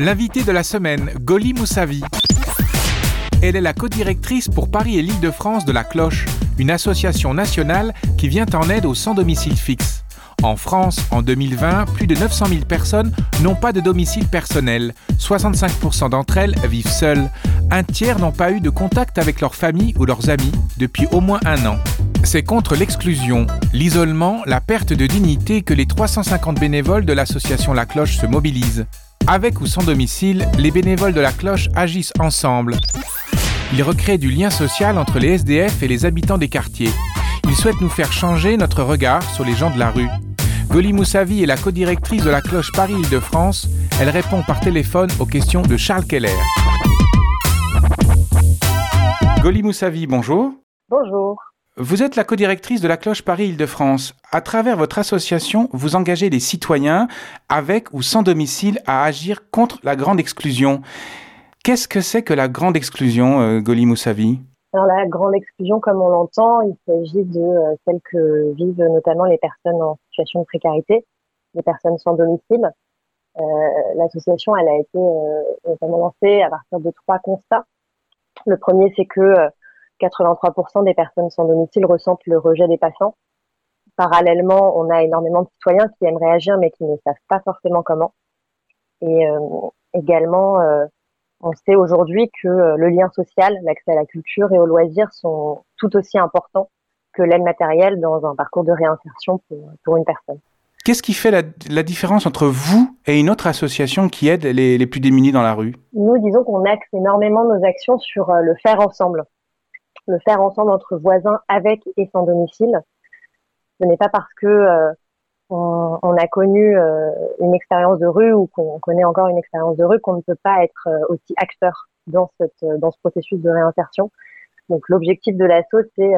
L'invité de la semaine, Goli Moussavi. Elle est la codirectrice pour Paris et l'Île-de-France de La Cloche, une association nationale qui vient en aide aux sans domicile fixe. En France, en 2020, plus de 900 000 personnes n'ont pas de domicile personnel. 65% d'entre elles vivent seules. Un tiers n'ont pas eu de contact avec leur famille ou leurs amis depuis au moins un an. C'est contre l'exclusion, l'isolement, la perte de dignité que les 350 bénévoles de l'association La Cloche se mobilisent. Avec ou sans domicile, les bénévoles de La Cloche agissent ensemble. Ils recréent du lien social entre les SDF et les habitants des quartiers. Ils souhaitent nous faire changer notre regard sur les gens de la rue. Goli Moussavi est la codirectrice de la cloche Paris-Île-de-France. Elle répond par téléphone aux questions de Charles Keller. Goli Moussavi, bonjour. Bonjour. Vous êtes la codirectrice de la cloche Paris-Île-de-France. À travers votre association, vous engagez les citoyens, avec ou sans domicile, à agir contre la grande exclusion. Qu'est-ce que c'est que la grande exclusion, euh, Goli Moussavi? Alors la grande exclusion, comme on l'entend, il s'agit de euh, celle que vivent notamment les personnes en situation de précarité, les personnes sans domicile. Euh, L'association, elle a été euh, lancée à partir de trois constats. Le premier, c'est que 83% des personnes sans domicile ressentent le rejet des patients. Parallèlement, on a énormément de citoyens qui aimeraient agir mais qui ne savent pas forcément comment. Et euh, également, euh, on sait aujourd'hui que euh, le lien social, l'accès à la culture et aux loisirs sont tout aussi importants que l'aide matérielle dans un parcours de réinsertion pour, pour une personne. Qu'est-ce qui fait la, la, différence entre vous et une autre association qui aide les, les plus démunis dans la rue? Nous, disons qu'on axe énormément nos actions sur le faire ensemble le faire ensemble entre voisins avec et sans domicile. Ce n'est pas parce que euh, on, a connu euh, une expérience de rue ou qu'on connaît encore une expérience de rue qu'on ne peut pas être euh, aussi acteur dans, cette, dans ce processus de réinsertion. Donc l'objectif de l'assaut, c'est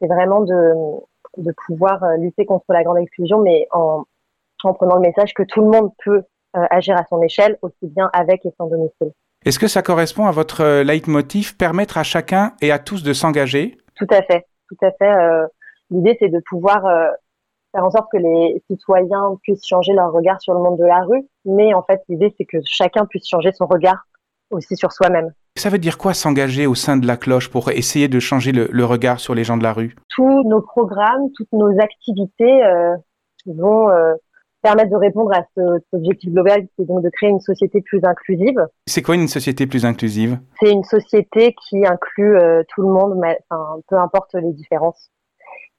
c'est vraiment de, de pouvoir lutter contre la grande exclusion, mais en, en prenant le message que tout le monde peut agir à son échelle, aussi bien avec et sans domicile. Est-ce que ça correspond à votre leitmotiv, permettre à chacun et à tous de s'engager? Tout à fait, tout à fait. Euh, L'idée, c'est de pouvoir euh, faire en sorte que les citoyens puissent changer leur regard sur le monde de la rue, mais en fait, l'idée, c'est que chacun puisse changer son regard aussi sur soi-même. Ça veut dire quoi s'engager au sein de la cloche pour essayer de changer le, le, regard sur les gens de la rue? Tous nos programmes, toutes nos activités euh, vont permettre de répondre à cet objectif global, c'est donc de créer une société plus inclusive. C'est quoi une société plus inclusive? C'est une société qui inclut euh, tout le monde, mais, enfin, peu importe les différences.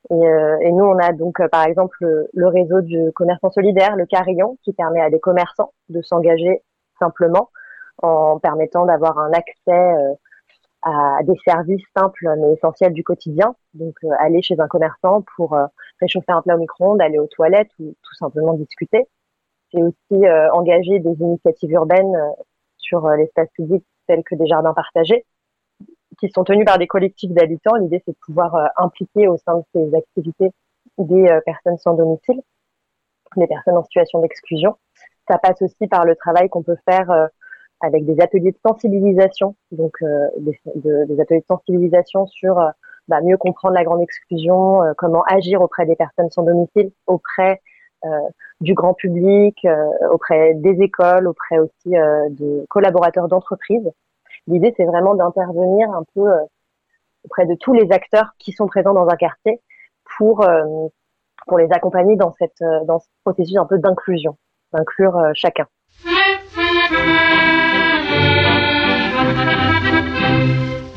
Et, euh, et nous, on a donc euh, par exemple le, le, réseau du commerçant solidaire, le Carillon, qui permet à des commerçants de s'engager simplement en permettant d'avoir un accès à des services simples mais essentiels du quotidien. Donc euh, aller chez un commerçant pour euh, réchauffer un plat au micro-ondes, aller aux toilettes ou tout simplement discuter. C'est aussi euh, engager des initiatives urbaines sur l'espace public tels que des jardins partagés qui sont tenus par des collectifs d'habitants. L'idée c'est de pouvoir impliquer au sein de ces activités des personnes sans domicile, des personnes en situation d'exclusion. Ça passe aussi par le travail qu'on peut faire avec des ateliers de sensibilisation, donc euh, des, de, des, ateliers de sensibilisation sur euh, bah, mieux comprendre la grande exclusion, euh, comment agir auprès des personnes sans domicile, auprès du grand public, auprès des écoles, auprès aussi de collaborateurs d'entreprises. L'idée, c'est vraiment d'intervenir un peu auprès de tous les acteurs qui sont présents dans un quartier pour pour les accompagner dans cette dans ce processus un peu d'inclusion, d'inclure chacun.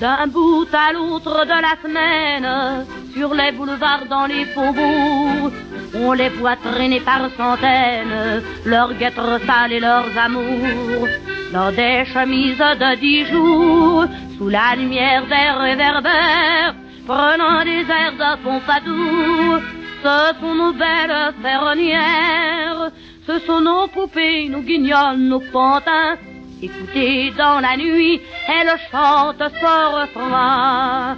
D'un bout à l'autre de la semaine, sur les boulevards, dans les faubourgs, on les voit traîner par centaines, leurs guêtres sales et leurs amours, dans des chemises de dix jours, sous la lumière des réverbères, prenant des airs de pompadour. Ce sont nos belles ferronnières, ce sont nos poupées, nos guignols, nos pantins, Écoutez dans la nuit, elle chante ce refrain.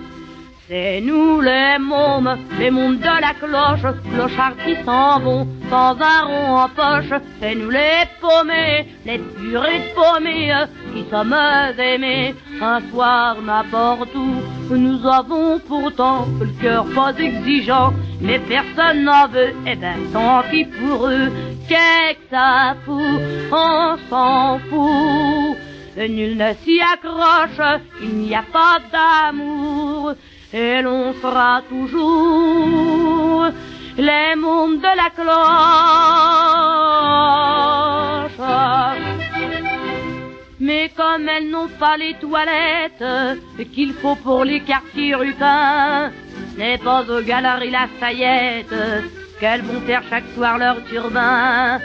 C'est nous les mômes, les mômes de la cloche, clochards qui s'en vont, sans un en poche. C'est nous les paumés, les purées de paumés, qui sommes aimés. Un soir, n'importe où, nous avons pourtant le cœur pas exigeant, mais personne n'en veut, et eh ben tant pis pour eux. Que ça fout, on s'en fout. Nul ne s'y accroche, il n'y a pas d'amour, et l'on sera toujours les mondes de la cloche. Mais comme elles n'ont pas les toilettes qu'il faut pour les quartiers rupins, n'est pas aux galeries la saillette qu'elles vont faire chaque soir leur turbin.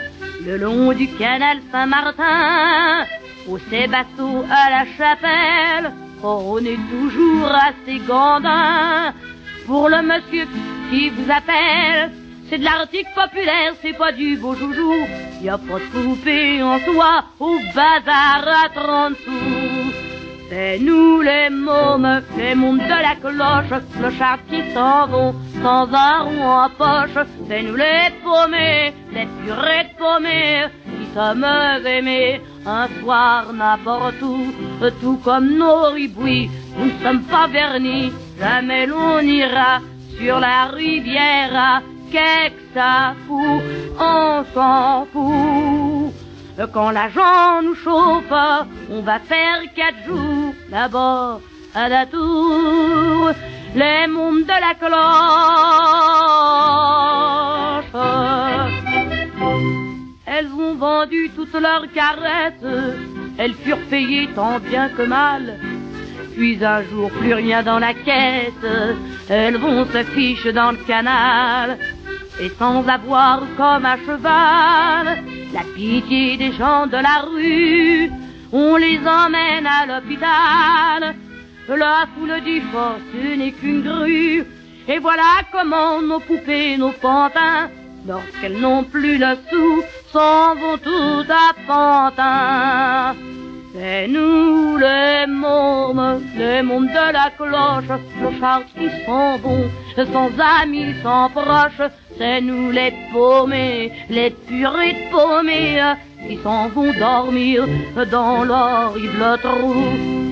Le long du canal Saint-Martin, où ces bateaux à la chapelle, on est toujours assez gandin pour le monsieur qui vous appelle. C'est de l'article populaire, c'est pas du beau joujou. Y a pas de poupée en soi au bazar à 30 sous. C'est nous les mômes, les mômes de la cloche, clochards qui s'en vont sans un rond en poche. C'est nous les paumés, les purées de paumés, qui sommes aimés un soir n'importe où, tout comme nos ribouis. Nous ne sommes pas vernis, jamais l'on ira sur la rivière. Qu'est-ce que ça fout, on s'en fout. Quand l'argent nous chauffe, on va faire quatre jours là-bas à la tour. Les mondes de la cloche. Elles ont vendu toutes leurs caresses, elles furent payées tant bien que mal. Puis un jour, plus rien dans la caisse, elles vont se ficher dans le canal. Et sans avoir comme un cheval la pitié des gens de la rue, on les emmène à l'hôpital. La foule dit fort, ce n'est qu'une grue. Et voilà comment nos poupées, nos pantins, lorsqu'elles n'ont plus le sou, s'en vont tout à Pantin. C'est nous les mômes, les mômes de la cloche, clochards qui sont bons, sans amis, sans proches. C'est nous les paumés, les purées de paumés, qui s'en vont dormir dans l'horrible trou.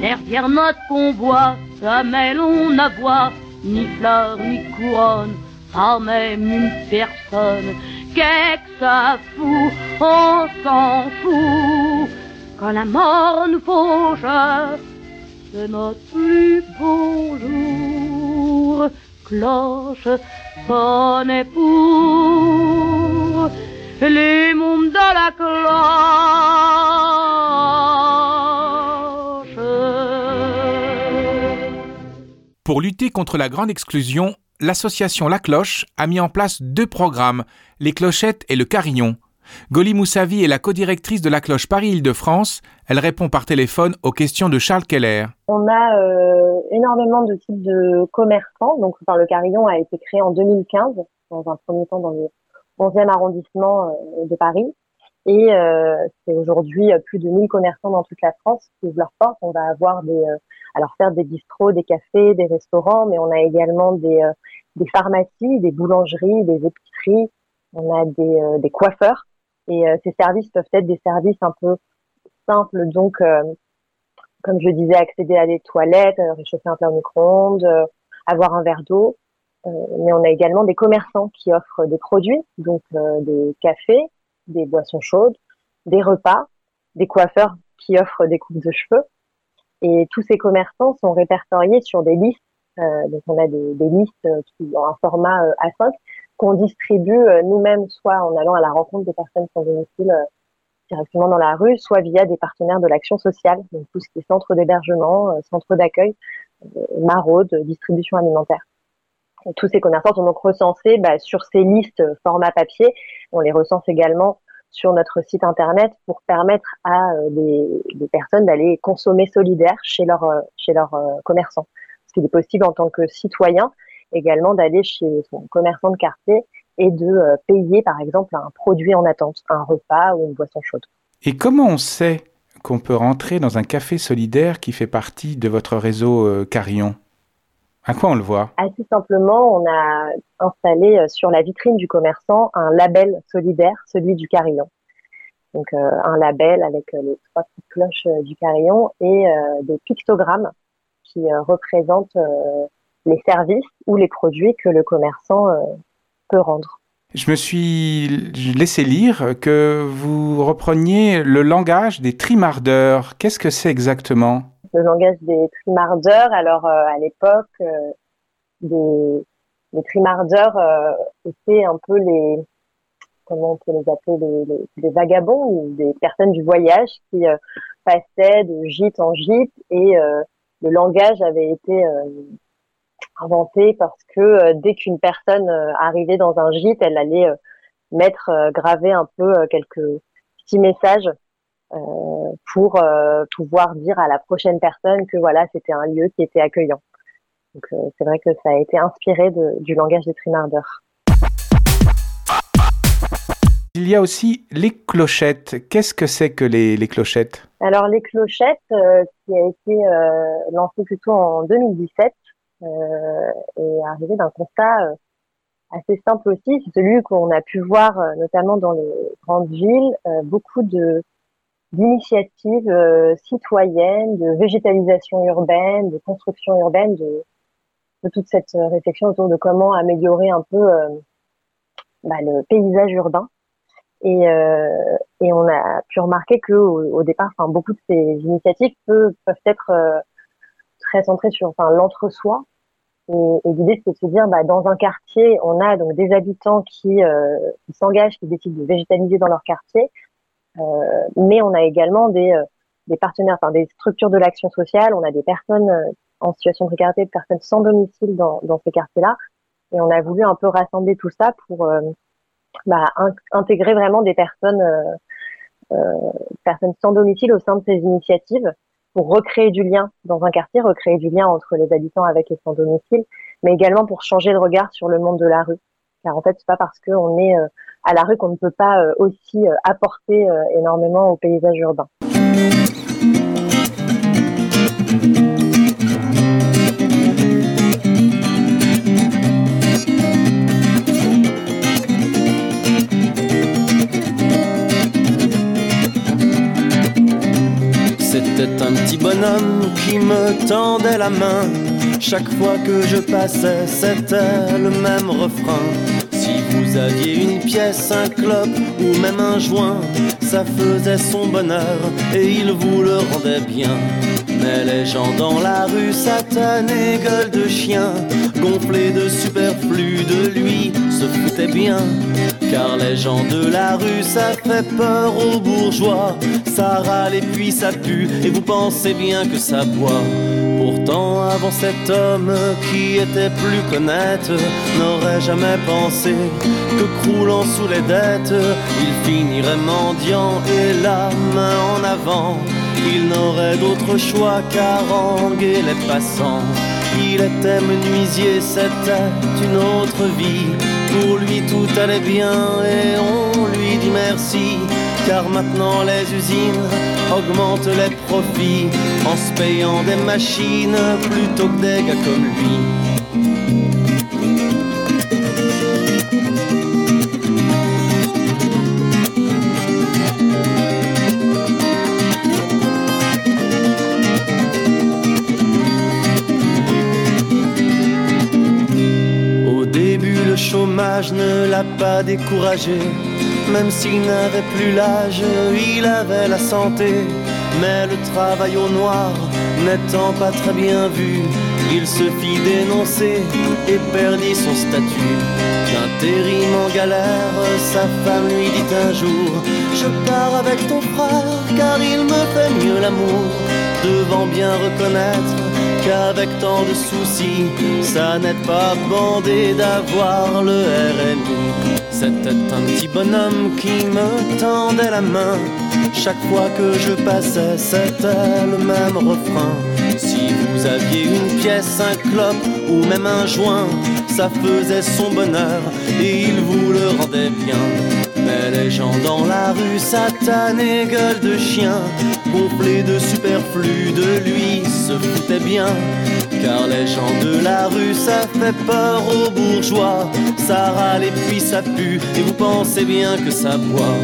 Derrière notre convoi, jamais l'on ne voit ni fleurs ni couronne, pas même une personne. Qu'est-ce que ça fout, on s'en fout quand la mort nous fauche, c'est notre plus beau jour. Cloche Pour lutter contre la grande exclusion, l'association La Cloche a mis en place deux programmes, les clochettes et le carillon. Goli Moussavi est la codirectrice de la cloche Paris-Île-de-France. Elle répond par téléphone aux questions de Charles Keller. On a euh, énormément de types de commerçants. Donc, enfin, le carillon a été créé en 2015, dans un premier temps dans le 11e arrondissement euh, de Paris. Et euh, c'est aujourd'hui plus de 1000 commerçants dans toute la France qui ouvrent leurs portes. On va avoir des, alors faire des bistrots, des cafés, des restaurants, mais on a également des, pharmacies, des boulangeries, des épiceries. On a des coiffeurs et euh, ces services peuvent être des services un peu simples, donc euh, comme je disais, accéder à des toilettes, euh, réchauffer un plat au micro-ondes, avoir un verre d'eau. mais on a également des commerçants qui offrent des produits, donc des cafés, des boissons chaudes, des repas, des coiffeurs qui offrent des coupes de cheveux. Et tous ces commerçants sont répertoriés sur des listes. donc on a des, listes qui ont un format A5 qu'on distribue euh, nous-mêmes, soit en allant à la rencontre des personnes sans domicile euh, directement dans la rue, soit via des partenaires de l'action sociale, donc tout ce qui est centre d'hébergement, euh, centre d'accueil, maraude, distribution alimentaire. Tous ces commerçants sont donc recensés bah, sur ces listes format papier. On les recense également sur notre site internet pour permettre à des, personnes d'aller consommer solidaire chez leurs chez leurs commerçants. Ce qu'il est possible en tant que citoyen également d'aller chez son commerçant de quartier et de euh, payer par exemple un produit en attente, un repas ou une boisson chaude. Et comment on sait qu'on peut rentrer dans un café solidaire qui fait partie de votre réseau euh, Carillon À quoi on le voit? Assez simplement, on a installé euh, sur la vitrine du commerçant un label solidaire, celui du Carillon. Donc un label avec les trois petites cloches du Carillon et des pictogrammes qui représentent les services ou les produits que le commerçant euh, peut rendre. Je me suis laissé lire que vous repreniez le langage des trimardeurs. Qu'est-ce que c'est exactement? Le langage des trimardeurs, alors euh, à l'époque, euh, des, les trimardeurs euh, étaient un peu les, comment on peut les appeler, les, vagabonds ou des personnes du voyage qui passaient de gîte en gîte et le langage avait été inventé parce que euh, dès qu'une personne euh, arrivait dans un gîte, elle allait euh, mettre graver un peu quelques petits messages pour pouvoir dire à la prochaine personne que voilà c'était un lieu qui était accueillant. Donc c'est vrai que ça a été inspiré du langage des trimardeurs. Il y a aussi les clochettes. Qu'est-ce que c'est que les, clochettes? Alors les clochettes, qui a été lancé plutôt en 2017, euh, et arrivé d'un constat euh, assez simple aussi, c'est celui qu'on a pu voir euh, notamment dans les grandes villes, beaucoup de d'initiatives citoyennes, de végétalisation urbaine, de construction urbaine, de, de, toute cette réflexion autour de comment améliorer un peu bah, le paysage urbain. Et, et, on a pu remarquer que au, départ, enfin, beaucoup de ces initiatives peuvent, peuvent être très centrées sur enfin, l'entre-soi, et, et l'idée, c'est de se dire, bah, dans un quartier, on a donc des habitants qui, euh, s'engagent, qui décident de végétaliser dans leur quartier, euh, mais on a également des, euh, des partenaires, enfin des structures de l'action sociale, on a des personnes euh, en situation de précarité, des personnes sans domicile dans, dans ces quartiers-là, et on a voulu un peu rassembler tout ça pour bah, intégrer vraiment des personnes, personnes sans domicile au sein de ces initiatives pour recréer du lien dans un quartier, recréer du lien entre les habitants avec les sans domicile, mais également pour changer de regard sur le monde de la rue. Car en fait, c'est pas parce qu'on est euh, à la rue qu'on ne peut pas euh, aussi euh, apporter énormément au paysage urbain. C'était un petit bonhomme qui me tendait la main. Chaque fois que je passais, c'était le même refrain. Si vous aviez une pièce, un clope ou même un joint, ça faisait son bonheur et il vous le rendait bien. Mais les gens dans la rue satanés, gueule de chien, gonflés de superflu de lui, se foutaient bien. Car les gens de la rue, ça fait peur aux bourgeois. Ça râle et puis ça pue, et vous pensez bien que ça boit. Pourtant, avant cet homme qui était plus qu'honnête, n'aurait jamais pensé que croulant sous les dettes, il finirait mendiant et la main en avant. Il n'aurait d'autre choix qu'à ranger les passants. Il était menuisier, c'était une autre vie. Pour lui tout allait bien et on lui dit merci. Car maintenant les usines augmentent les profits en se payant des machines plutôt que des gars comme lui. Ne l'a pas découragé. Même s'il n'avait plus l'âge, il avait la santé. Mais le travail au noir n'étant pas très bien vu, il se fit dénoncer et perdit son statut. D'intérim galère, sa femme lui dit un jour Je pars avec ton frère car il me fait mieux l'amour. Devant bien reconnaître qu'avec tant de soucis, ça n'aide pas bandé d'avoir le RMI. C'était un petit bonhomme qui me tendait la main. Chaque fois que je passais, c'était le même refrain. Si vous aviez une pièce, un clope ou même un joint, ça faisait son bonheur et il vous le rendait bien. Mais les gens dans la rue satanés, gueule de chien, gonflés de superflu de lui, se foutaient bien. Car les gens de la rue, ça fait peur aux bourgeois. Ça râle et puis ça pue, et vous pensez bien que ça boit.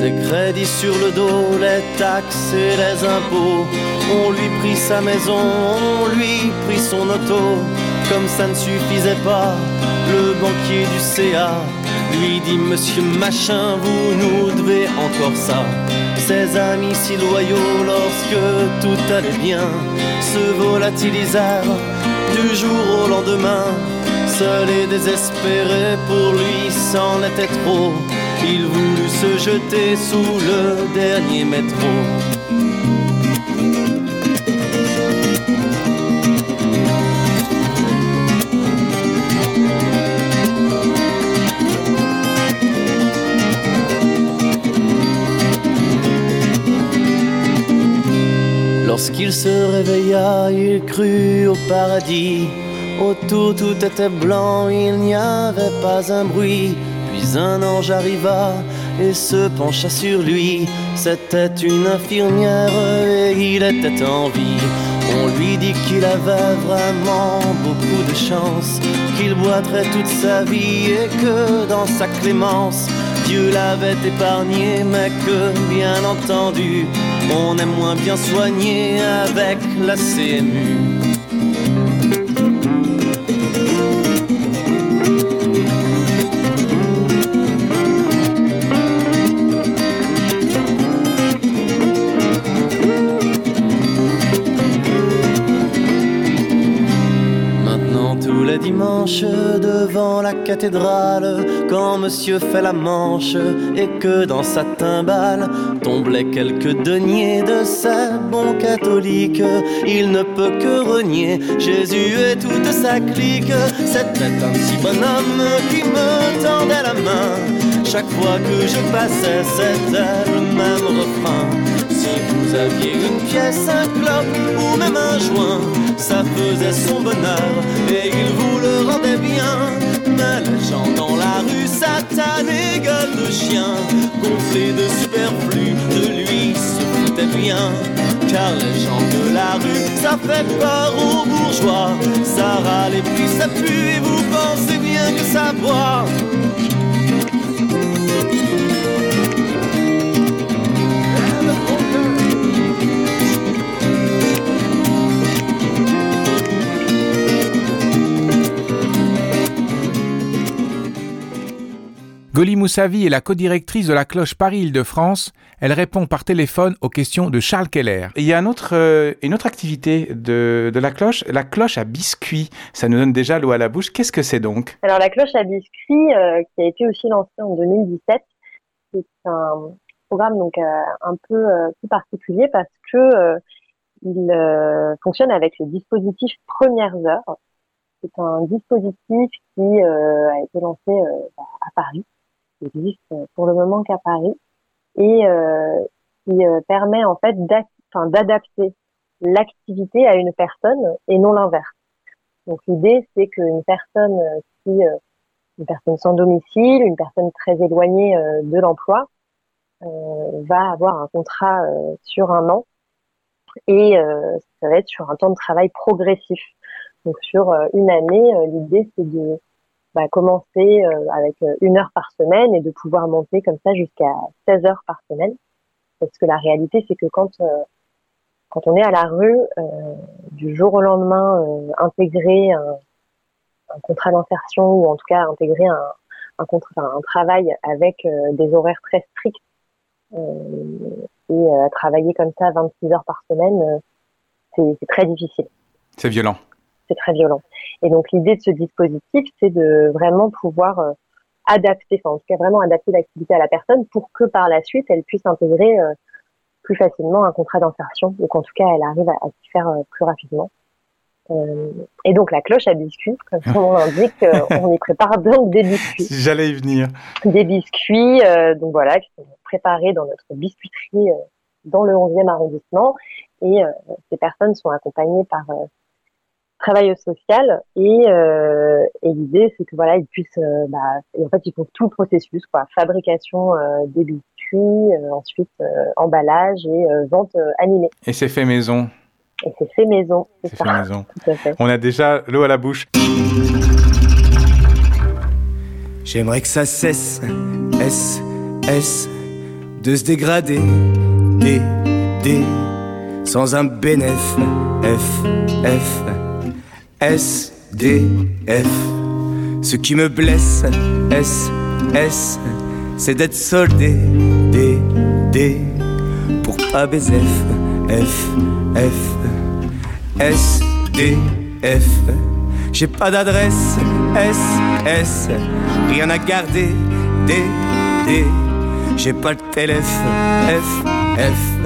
Des crédits sur le dos, les taxes et les impôts. On lui prit sa maison, on lui prit son auto. Comme ça ne suffisait pas, le banquier du CA lui dit Monsieur Machin, vous nous devez encore ça. Ses amis si loyaux lorsque tout allait bien se volatilisèrent du jour au lendemain. Seul et désespéré pour lui, c'en était trop. Il voulut se jeter sous le dernier métro. Lorsqu'il se réveilla, il crut au paradis. Autour tout était blanc, il n'y avait pas un bruit. Puis un ange arriva et se pencha sur lui. C'était une infirmière et il était en vie. On lui dit qu'il avait vraiment beaucoup de chance, qu'il boiterait toute sa vie et que dans sa clémence, Dieu l'avait épargné, mais que bien entendu, on est moins bien soigné avec la CMU. Dimanche devant la cathédrale quand monsieur fait la manche et que dans sa timbale tombaient quelques deniers de ces bons catholiques. Il ne peut que renier Jésus et toute sa clique. C'était un petit bonhomme qui me tendait la main. Chaque fois que je passais, c'était le même refrain. Si vous aviez une pièce, un clope ou même un joint, ça faisait son bonheur et il vous le rendait bien. Mais les gens dans la rue satanés, gueule de chien, gonflés de superflu, de lui se foutaient bien. Car les gens de la rue, ça fait peur aux bourgeois, ça râle et puis ça pue et vous pensez bien que ça boit. Moussavi est la codirectrice de la cloche Paris-Île-de-France. Elle répond par téléphone aux questions de Charles Keller. il y a euh, une autre activité de, la cloche, la cloche à biscuits. Ça nous donne déjà l'eau à la bouche. Qu'est-ce que c'est donc? Alors la cloche à biscuits, euh, qui a été aussi lancée en 2017, c'est un programme donc euh, un peu plus particulier parce que il fonctionne avec le dispositif Premières Heures. C'est un dispositif qui a été lancé à Paris existe pour le moment qu'à Paris et euh, qui euh, permet en fait d'adapter l'activité à une personne et non l'inverse. Donc l'idée c'est qu'une personne qui euh, une personne sans domicile, une personne très éloignée de l'emploi, va avoir un contrat sur un an et ça va être sur un temps de travail progressif. Donc sur une année, l'idée c'est de bah, commencer euh, avec euh, une heure par semaine et de pouvoir monter comme ça jusqu'à 16 heures par semaine. Parce que la réalité, c'est que quand euh, quand on est à la rue, du jour au lendemain, intégrer un, un contrat d'insertion ou en tout cas intégrer un, un, contrat, un travail avec des horaires très stricts et travailler comme ça 26 heures par semaine, c'est très difficile. C'est violent c'est très violent. Et donc l'idée de ce dispositif, c'est de vraiment pouvoir euh, adapter, enfin en tout cas vraiment adapter l'activité à la personne pour que par la suite elle puisse intégrer euh, plus facilement un contrat d'insertion, ou qu'en tout cas elle arrive à, s'y faire euh, plus rapidement. et donc la cloche à biscuits, comme son nom l'indique, on y prépare donc des biscuits. J'allais y venir. Des biscuits, donc voilà, qui sont préparés dans notre biscuiterie dans le 11e arrondissement. Et ces personnes sont accompagnées par travail social et, euh, et l'idée c'est que voilà ils puissent euh, bah, en fait ils font tout le processus quoi. Fabrication euh, des biscuits ensuite emballage et vente animée. Et c'est fait maison. Et c'est fait maison c'est fait maison. On a déjà l'eau à la bouche. J'aimerais que ça cesse S S de se dégrader D D sans un bénéf F F S, D, F. Ce qui me blesse, S, S, c'est d'être soldé. D, D, pour baiser. F, F, F, S, D, F. J'ai pas d'adresse. S, S, rien à garder. D, D, j'ai pas le téléphone. F, F,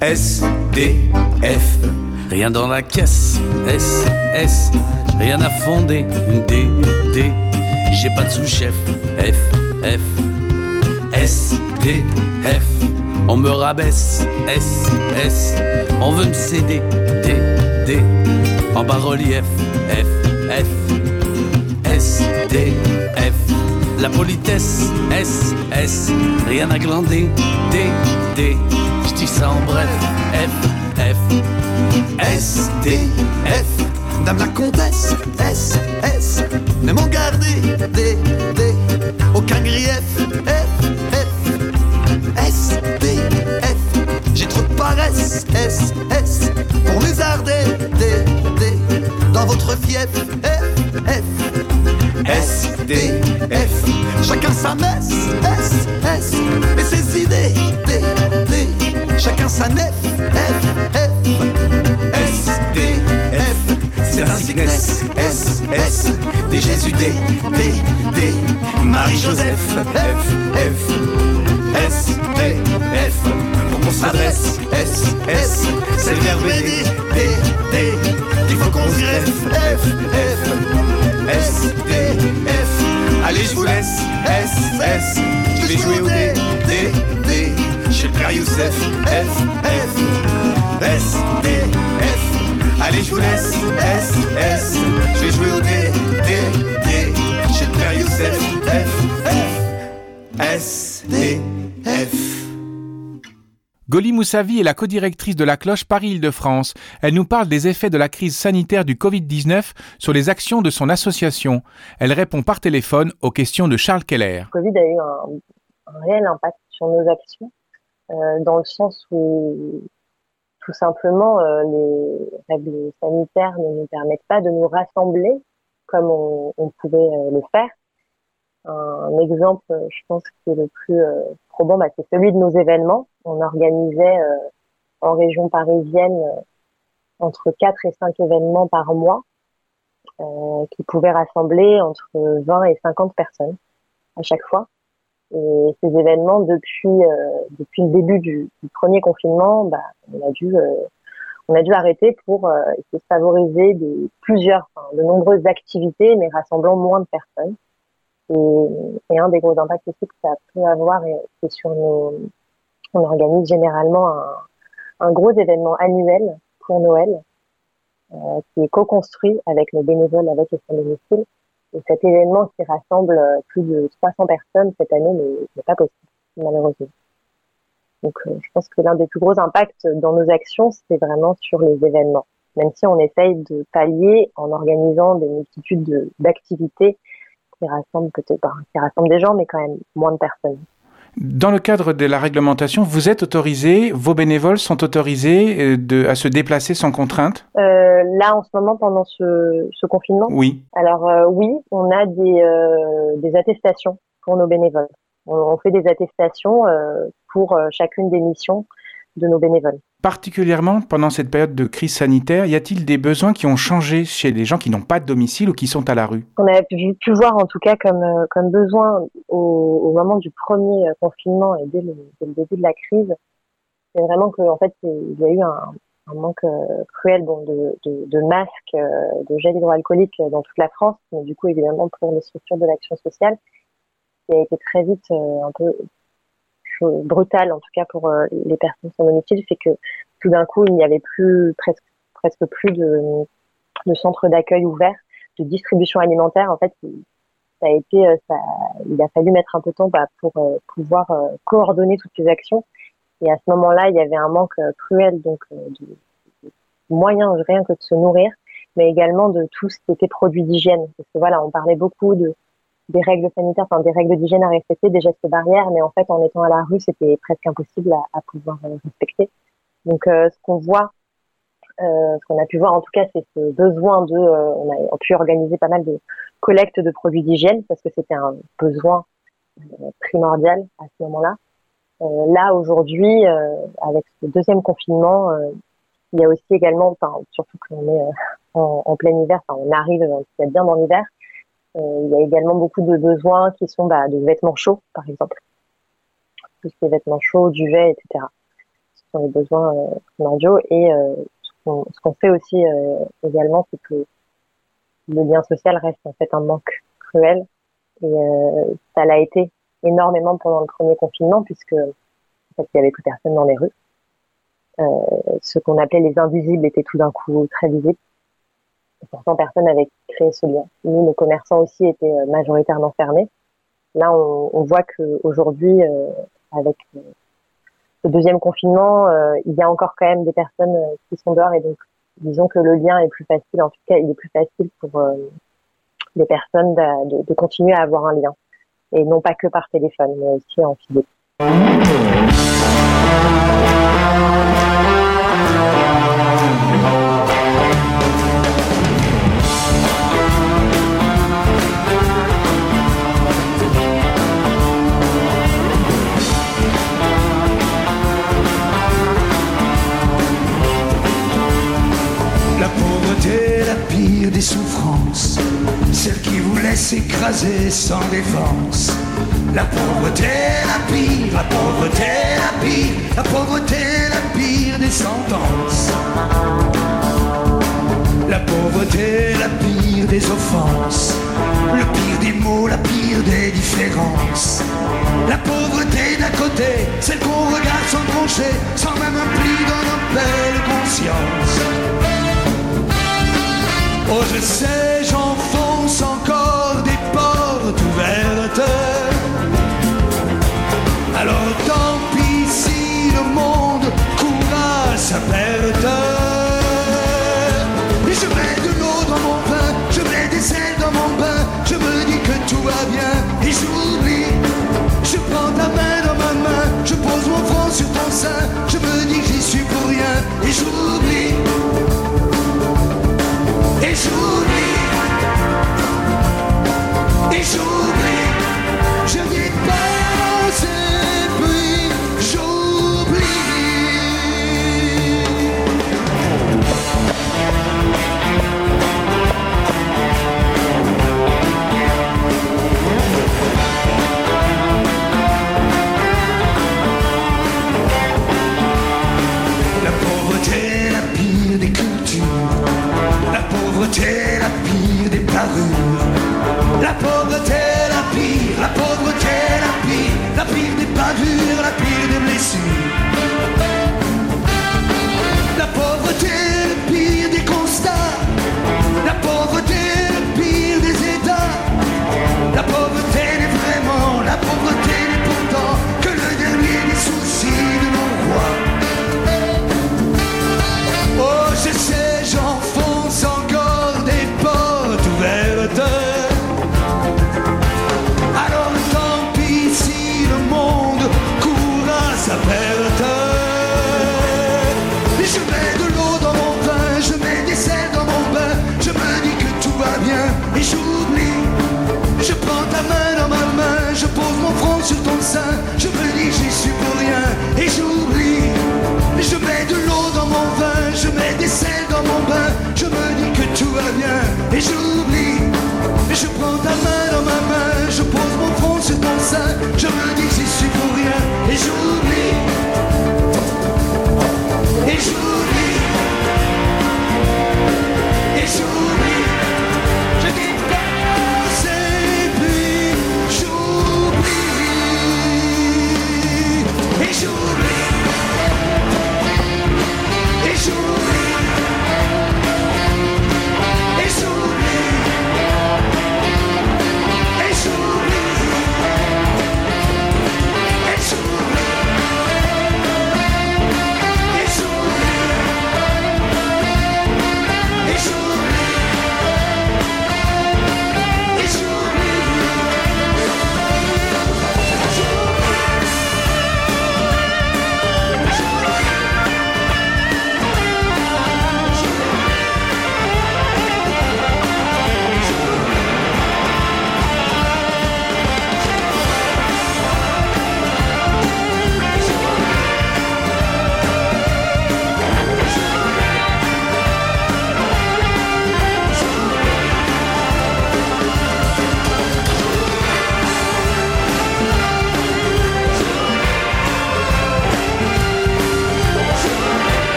S, D, F. Rien dans la caisse, S, S, rien à fonder, D, D, j'ai pas de sous-chef, F, F, S, D, F, on me rabaisse, S, S, on veut me céder, D, D, en bas-relief, F, F, S, D, F, la politesse, S, S, rien à glander, D, D, je dis ça en bref, F, F, S, D, F, Dame la comtesse, S, S, ne m'en garder, D, D, aucun grief, F, F, S, D, F, j'ai trop de paresse, S, S, pour lézarder, D, D, dans votre fief, F, F, S, D, F, chacun sa messe, S, S, et ses idées, D, chacun sa nef, F, F, S, D, F, c'est un sickness, S, S, des Jésus, D, D, D, Marie-Joseph, F, F, S, D, F, pour qu'on s'adresse, S, S, c'est le verbe D, D, D, il faut qu'on greffe, F, F, S, D, F, allez je vous laisse, S, S, je vais jouer au D, D, D, chez le père Youssef, F, F, S, D, F, allez je vous laisse, S, S, je vais jouer au D, D, D, chez le père Youssef, F, F, S, D, F. Goli Moussavi est la codirectrice de la cloche Paris-Île-de-France. Elle nous parle des effets de la crise sanitaire du Covid-19 sur les actions de son association. Elle répond par téléphone aux questions de Charles Keller. Le Covid a eu un, un réel impact sur nos actions, dans le sens où tout simplement euh, les règles sanitaires ne nous permettent pas de nous rassembler comme on, on pouvait euh, le faire. Un exemple, je pense, qui est le plus euh, probant, bah, c'est celui de nos événements. On organisait euh, en région parisienne euh, entre 4 et 5 événements par mois euh, qui pouvaient rassembler entre 20 et 50 personnes à chaque fois. Et ces événements, depuis euh, depuis le début du, premier confinement, bah, on a dû euh, on a dû arrêter pour euh, essayer de favoriser plusieurs, enfin, de nombreuses activités, mais rassemblant moins de personnes. Et, et un des gros impacts aussi que ça peut avoir, et- c'est sur nos, on organise généralement un, un gros événement annuel pour Noël, euh, qui est co-construit avec nos bénévoles, avec les domicile. Et cet événement qui rassemble euh, plus de 300 personnes cette année n'est pas possible, malheureusement. Donc, euh, je pense que l'un des plus gros impacts dans nos actions, c'est vraiment sur les événements. Même si on essaye de pallier en organisant des multitudes de- d'activités qui rassemblent peut-être, qui rassemblent des gens, mais quand même moins de personnes. Dans le cadre de la réglementation, vous êtes autorisé, vos bénévoles sont autorisés euh, de, à se déplacer sans contrainte? Euh, là, en ce moment, pendant ce, ce confinement, Oui. alors euh, oui, on a des, euh, des attestations pour nos bénévoles. On, on fait des attestations euh, pour euh, chacune des missions de nos bénévoles. Particulièrement pendant cette période de crise sanitaire, y a-t-il des besoins qui ont changé chez les gens qui n'ont pas de domicile ou qui sont à la rue? On a pu, pu voir en tout cas comme, euh, comme besoin au, au moment du premier euh, confinement et dès le, dès le début de la crise, c'est vraiment que en fait il y a eu un, un manque euh, cruel bon, de, de, de masques, de gel hydroalcoolique dans toute la France, mais du coup évidemment pour les structures de l'action sociale, qui a été très vite un peu chaud- brutal en tout cas pour euh, les personnes sans domicile, c'est que tout d'un coup il n'y avait plus presque presque plus de, de centres d'accueil ouverts, de distribution alimentaire. En fait, ça a été, euh, ça, il a fallu mettre un peu de temps bah, pour euh, pouvoir euh, coordonner toutes ces actions. Et à ce moment-là, il y avait un manque euh, cruel donc de, de moyens rien que de se nourrir, mais également de tout ce qui était produits d'hygiène. Parce que voilà, on parlait beaucoup de des règles sanitaires, enfin des règles d'hygiène à respecter, des gestes barrières, mais en fait, en étant à la rue, c'était presque impossible à, pouvoir euh, respecter. Donc, euh, ce qu'on voit ce qu'on a pu voir en tout cas, c'est ce besoin de, on a pu organiser pas mal de collecte de produits d'hygiène parce que c'était un besoin primordial à ce moment-là. là aujourd'hui, avec ce deuxième confinement, il y a aussi également, enfin, surtout qu'on est en, en, plein hiver, enfin, on arrive y a bien dans l'hiver, euh, il y a également beaucoup de besoins qui sont bah, de vêtements chauds, par exemple. Tout ce qui est vêtements chauds, duvet, etc. Ce sont les besoins euh, primordiaux. Et euh, ce qu'on fait aussi également, c'est que le lien social reste en fait un manque cruel. Et ça l'a été énormément pendant le premier confinement, puisque en fait, il y avait plus personne dans les rues. ce qu'on appelait les invisibles étaient tout d'un coup très visibles pourtant personne n'avait créé ce lien. Nous, nos commerçants aussi étaient euh, majoritairement fermés. Là, on, on voit qu'aujourd'hui, euh, avec euh, ce deuxième confinement, il y a encore quand même des personnes qui sont dehors et donc disons que le lien est plus facile. En tout cas, il est plus facile pour les personnes de, de, continuer à avoir un lien et non pas que par téléphone, mais aussi en physique. Qui vous laisse écraser sans défense. La pauvreté, la pire, la pauvreté, la pire, la pauvreté, la pire des sentences. La pauvreté, la pire des offenses, le pire des mots, la pire des différences. La pauvreté d'un côté, celle qu'on regarde sans trancher, sans même un pli dans nos belles consciences. Oh, je sais, j'enfonce sa perte. Je me dis que j'y suis pour rien et j'oublie.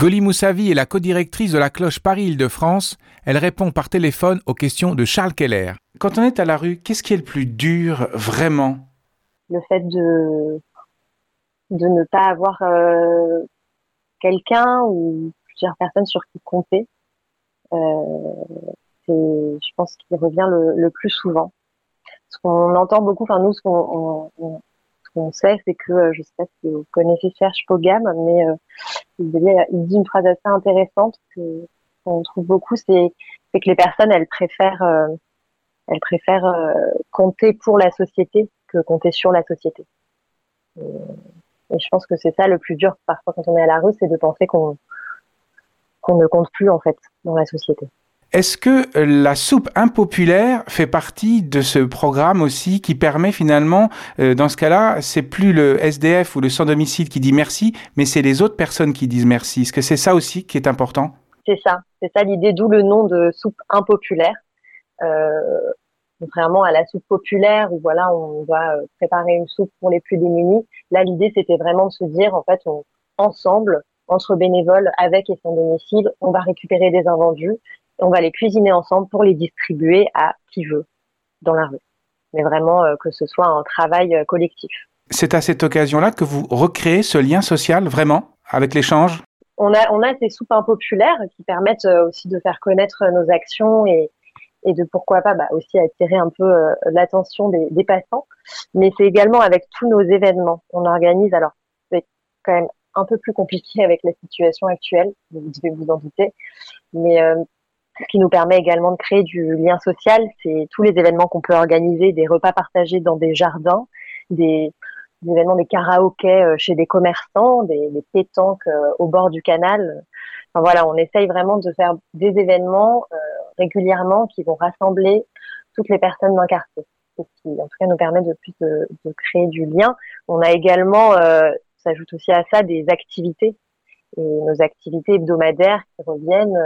Goli Moussavi est la codirectrice de la cloche Paris-Île-de-France. Elle répond par téléphone aux questions de Charles Keller. Quand on est à la rue, qu'est-ce qui est le plus dur vraiment? Le fait de, de ne pas avoir euh, quelqu'un ou plusieurs personnes sur qui compter. Euh, c'est, je pense, qu'il revient le, le, plus souvent. Ce qu'on entend beaucoup, enfin nous, ce qu'on on, on sait, c'est que, euh, je sais pas si vous connaissez Serge Pogam, mais euh, il, dit une phrase assez intéressante que qu'on trouve beaucoup, c'est que les personnes, elles préfèrent, euh, elles préfèrent compter pour la société que compter sur la société. Et, et je pense que c'est ça le plus dur parfois quand on est à la rue, c'est de penser qu'on qu'on ne compte plus en fait dans la société. Est-ce que euh, la soupe impopulaire fait partie de ce programme aussi qui permet finalement, euh, dans ce cas-là, c'est plus le SDF ou le sans domicile qui dit merci, mais c'est les autres personnes qui disent merci. Est-ce que c'est ça aussi qui est important? C'est ça, c'est ça l'idée, d'où le nom de soupe impopulaire. Euh, contrairement à la soupe populaire où voilà, on va préparer une soupe pour les plus démunis. Là, l'idée c'était vraiment de se dire en fait, ensemble, entre bénévoles, avec et sans domicile, on va récupérer des invendus on va les cuisiner ensemble pour les distribuer à qui veut dans la rue. Mais vraiment euh, que ce soit un travail euh, collectif. C'est à cette occasion-là que vous recréez ce lien social vraiment avec l'échange? On a, on a ces soupes impopulaires qui permettent euh, aussi de faire connaître nos actions et, et de pourquoi pas bah, aussi attirer un peu l'attention des, des, passants. Mais c'est également avec tous nos événements. On organise, alors c'est quand même un peu plus compliqué avec la situation actuelle, vous devez vous en douter, mais ce qui nous permet également de créer du lien social, c'est tous les événements qu'on peut organiser, des repas partagés dans des jardins, des, événements des karaokés euh, chez des commerçants, des, des pétanques euh, au bord du canal. Enfin voilà, on essaye vraiment de faire des événements euh, régulièrement qui vont rassembler toutes les personnes d'un quartier. Ce qui, en tout cas, nous permet de plus de, de créer du lien. On a également, euh, s'ajoute aussi à ça, des activités et nos activités hebdomadaires qui reviennent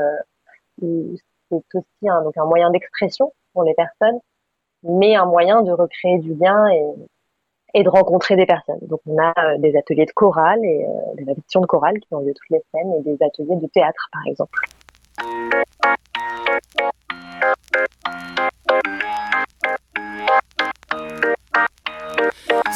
c'est aussi un, donc moyen d'expression pour les personnes, mais un moyen de recréer du lien et, de rencontrer des personnes. Donc on a euh, des ateliers de chorale et euh, des répétitions de chorale qui ont lieu toutes les semaines et des ateliers de théâtre par exemple.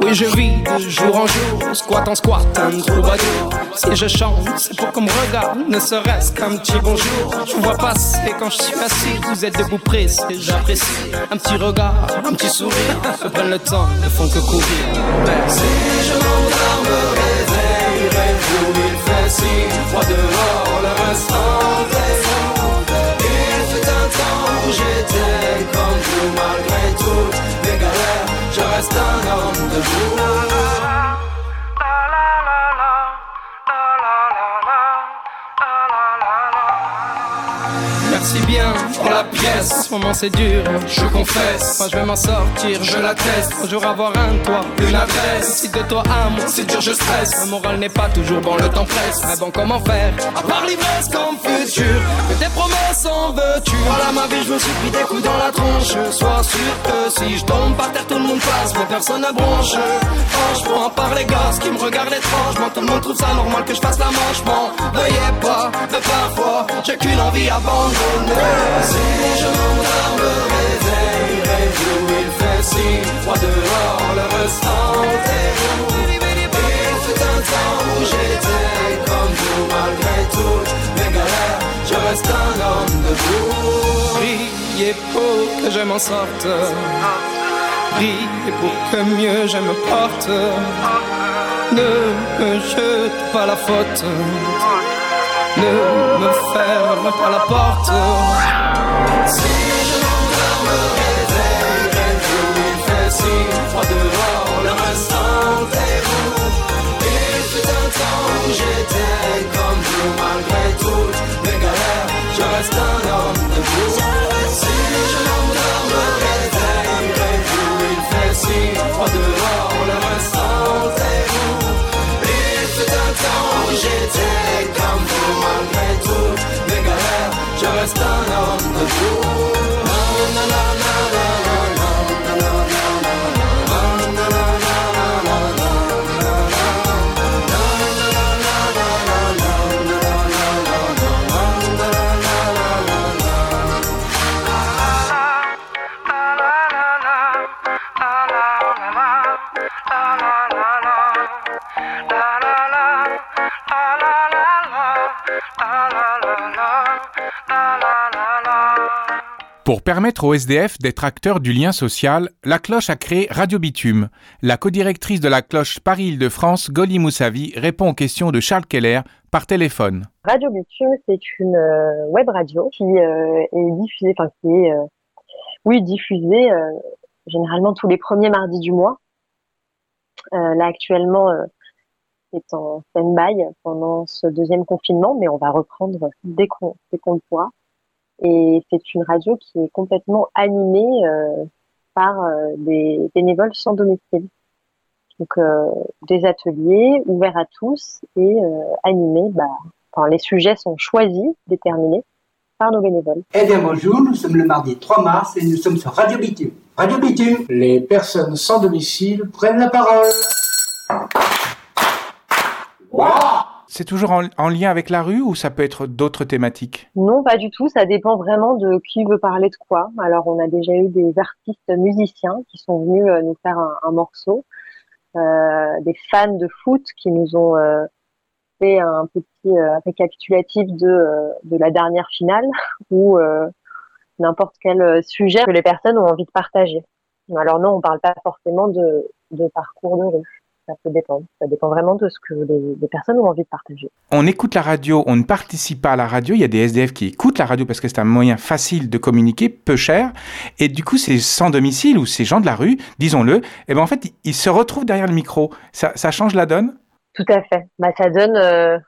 Oui, je vis de jour en jour, squat en squat, un troubadour. Si je chante, c'est pour qu'on me regarde, ne serait-ce qu'un petit bonjour. Je vous vois passer quand je suis assis. Vous êtes debout pressé, j'apprécie. Un petit regard, un petit sourire. Se prennent le temps, ne font que courir. Si je m'endors, me réveillerai-vous. Il fait si froid dehors, le restant est Il fut un temps où j'étais comme vous, malgré toutes mes galères. Je reste un homme debout. si la pièce. Ce moment c'est dur, je confesse. Moi je vais m'en sortir, je l'atteste. Un jour avoir un toit, une adresse. Si de toi à moi c'est dur, je stresse. Le moral n'est pas toujours bon, le temps presse. Mais bon, comment faire? À part l'ivresse comme futur, que tes promesses en veux-tu? Voilà ma vie, je me suis pris des coups dans la tronche. Sois sûr que si je tombe par terre, tout le monde passe, mais personne ne bronche. Franchement, par les gosses qui me regardent étrangement, tout le monde trouve ça normal que je fasse la manche. Bon, veuillez pas de parfois, j'ai qu'une envie abandonnée. Si je m'endors, me réveillerai-vous Il fait si froid dehors, le ressentez-vous Il fut un temps où j'étais comme vous Malgré toutes mes galères, je reste un homme debout Priez pour que je m'en sorte. Priez pour que mieux je me porte. Ne me jete pas la faute ne me ferme pas la porte. Permettre aux SDF d'être acteurs du lien social, la cloche a créé Radio Bitume. La codirectrice de la cloche Paris-Île-de-France, Goli Moussavi, répond aux questions de Charles Keller par téléphone. Radio Bitume, c'est une euh, web radio qui euh, est diffusée, enfin qui est, euh, oui, diffusée généralement tous les premiers mardis du mois. Là actuellement, c'est en stand-by pendant ce deuxième confinement, mais on va reprendre dès qu'on dès qu'on le pourra. Et c'est une radio qui est complètement animée euh, par euh, des bénévoles sans domicile. Donc euh, des ateliers ouverts à tous et euh, animés. Bah, enfin, les sujets sont choisis, déterminés par nos bénévoles. Eh bien bonjour, nous sommes le mardi 3 mars et nous sommes sur Radio Bitume. Radio Bitume, les personnes sans domicile prennent la parole. C'est toujours en, en lien avec la rue ou ça peut être d'autres thématiques? Non, pas du tout. Ça dépend vraiment de qui veut parler de quoi. Alors, on a déjà eu des artistes musiciens qui sont venus euh, nous faire un, morceau, euh, des fans de foot qui nous ont euh, fait un petit récapitulatif de, la dernière finale ou n'importe quel sujet que les personnes ont envie de partager. Alors non, on parle pas forcément de parcours de rue. Ça peut dépendre. Ça dépend vraiment de ce que les, les personnes ont envie de partager. On écoute la radio, on ne participe pas à la radio. Il y a des SDF qui écoutent la radio parce que c'est un moyen facile de communiquer, peu cher. Et du coup, ces sans domicile ou ces gens de la rue, disons-le, eh ben en fait, ils- se retrouvent derrière le micro. Ça, ça change la donne? Tout à fait. Bah, ça donne euh,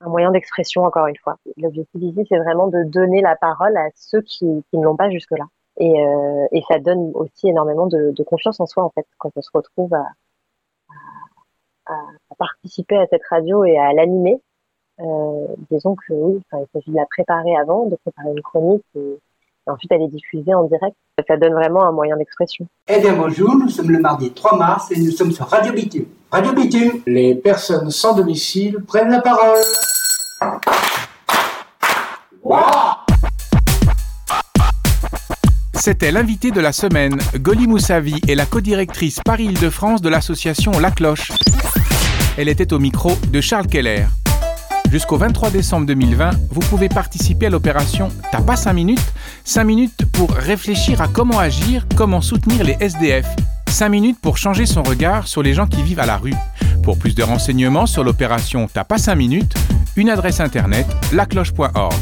un moyen d'expression, encore une fois. L'objectif ici, c'est vraiment de donner la parole à ceux qui, qui ne l'ont pas jusque-là. Et, euh, et ça donne aussi énormément de, de confiance en soi, en fait, quand on se retrouve à, à, à participer à cette radio et à l'animer. Euh, disons que oui, il s'agit de la préparer avant, de préparer une chronique et, et ensuite elle est diffusée en direct. Ça donne vraiment un moyen d'expression. Eh bien bonjour, nous sommes le mardi 3 mars et nous sommes sur Radio Bitume. Radio Bitume, les personnes sans domicile prennent la parole. C'était l'invité de la semaine. Goli Moussavi est la codirectrice Paris-Île-de-France de l'association La Cloche. Elle était au micro de Charles Keller. Jusqu'au 23 décembre 2020, vous pouvez participer à l'opération T'as pas 5 minutes? 5 minutes pour réfléchir à comment agir, comment soutenir les SDF. 5 minutes pour changer son regard sur les gens qui vivent à la rue. Pour plus de renseignements sur l'opération T'as pas 5 minutes, une adresse internet lacloche.org.